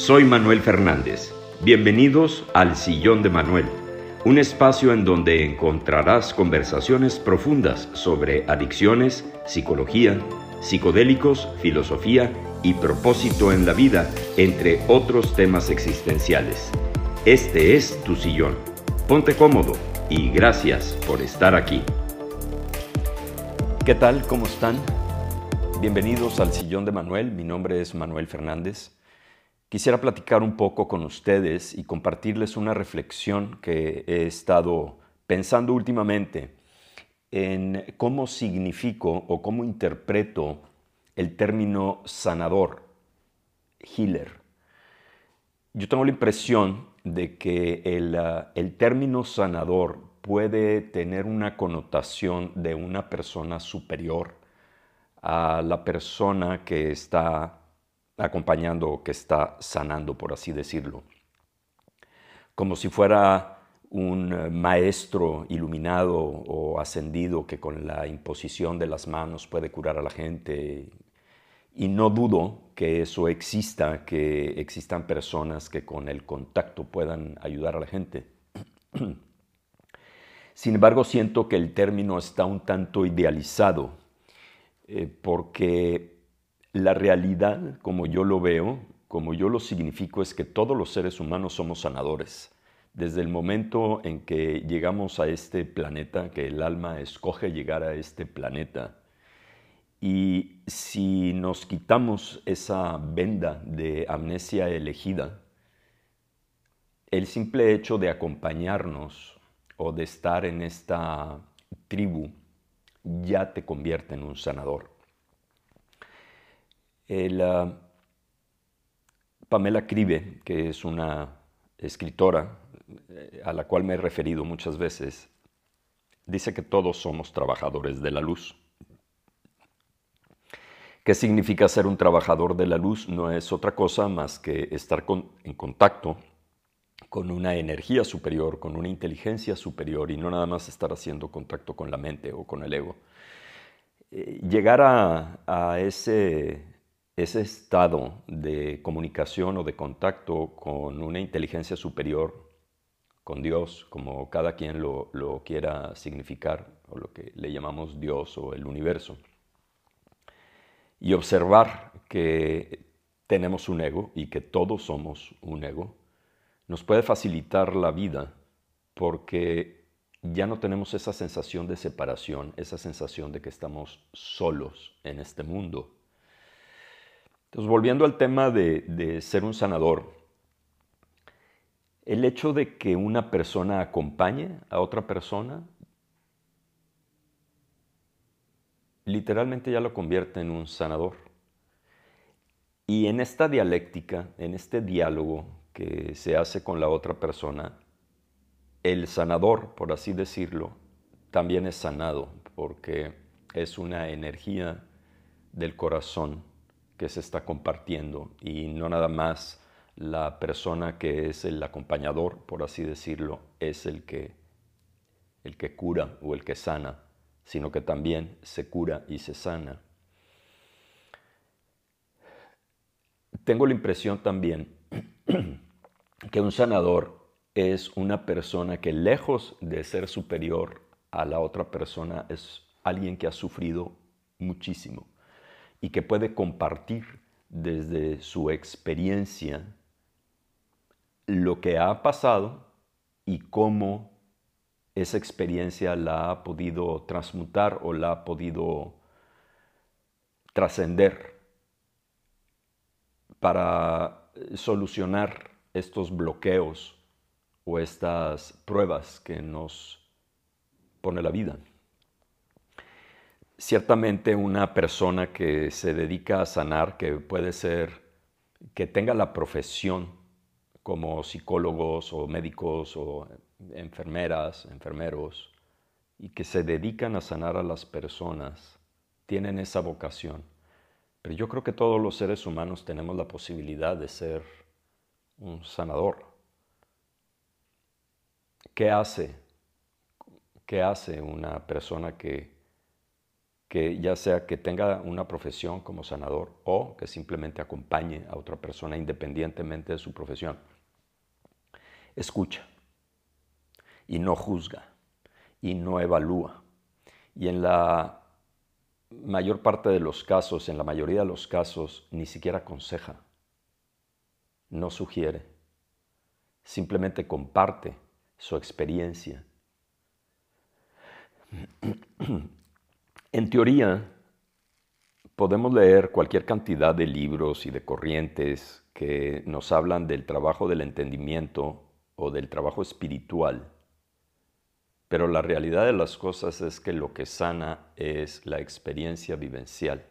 Soy Manuel Fernández. Bienvenidos al Sillón de Manuel, un espacio en donde encontrarás conversaciones profundas sobre adicciones, psicología, psicodélicos, filosofía y propósito en la vida, entre otros temas existenciales. Este es tu sillón. Ponte cómodo y gracias por estar aquí. ¿Qué tal? ¿Cómo están? Bienvenidos al Sillón de Manuel. Mi nombre es Manuel Fernández. Quisiera platicar un poco con ustedes y compartirles una reflexión que he estado pensando últimamente en cómo significo o cómo interpreto el término sanador, healer. Yo tengo la impresión de que el, ah, el término sanador puede tener una connotación de una persona superior a la persona que está acompañando que está sanando, por así decirlo. Como si fuera un eh, maestro iluminado o ascendido que con la imposición de las manos puede curar a la gente. Y no dudo que eso exista, que existan personas que con el contacto puedan ayudar a la gente. Sin embargo, siento que el término está un tanto idealizado, eh, porque la realidad, como yo lo veo, como yo lo significo, es que todos los seres humanos somos sanadores. Desde el momento en que llegamos a este planeta, que el alma escoge llegar a este planeta, y si nos quitamos esa venda de amnesia elegida, el simple hecho de acompañarnos o de estar en esta tribu ya te convierte en un sanador. La Pamela Cribe, que es una escritora eh, a la cual me he referido muchas veces, dice que todos somos trabajadores de la luz. ¿Qué significa ser un trabajador de la luz? No es otra cosa más que estar en contacto con una energía superior, con una inteligencia superior y no nada más estar haciendo contacto con la mente o con el ego. Eh, llegar a ese ese estado de comunicación o de contacto con una inteligencia superior, con Dios, como cada quien lo, quiera significar, o lo que le llamamos Dios o el universo, y observar que tenemos un ego y que todos somos un ego, nos puede facilitar la vida porque ya no tenemos esa sensación de separación, esa sensación de que estamos solos en este mundo entonces, volviendo al tema de, ser un sanador, el hecho de que una persona acompañe a otra persona, literalmente ya lo convierte en un sanador. Y en esta dialéctica, en este diálogo que se hace con la otra persona, el sanador, por así decirlo, también es sanado, porque es una energía del corazón que se está compartiendo y no nada más la persona que es el acompañador, por así decirlo, es el que, el que cura o el que sana, sino que también se cura y se sana. Tengo la impresión también que un sanador es una persona que lejos de ser superior a la otra persona es alguien que ha sufrido muchísimo y que puede compartir desde su experiencia lo que ha pasado y cómo esa experiencia la ha podido transmutar o la ha podido trascender para solucionar estos bloqueos o estas pruebas que nos pone la vida. Ciertamente una persona que se dedica a sanar, que puede ser, que tenga la profesión como psicólogos o médicos o enfermeras, enfermeros, y que se dedican a sanar a las personas, tienen esa vocación. Pero yo creo que todos los seres humanos tenemos la posibilidad de ser un sanador. ¿Qué hace? ¿Qué hace una persona que que ya sea que tenga una profesión como sanador o que simplemente acompañe a otra persona independientemente de su profesión. Escucha y no juzga y no evalúa. Y en la mayor parte de los casos, en la mayoría de los casos, ni siquiera aconseja, no sugiere, simplemente comparte su experiencia. En teoría, podemos leer cualquier cantidad de libros y de corrientes que nos hablan del trabajo del entendimiento o del trabajo espiritual, pero la realidad de las cosas es que lo que sana es la experiencia vivencial.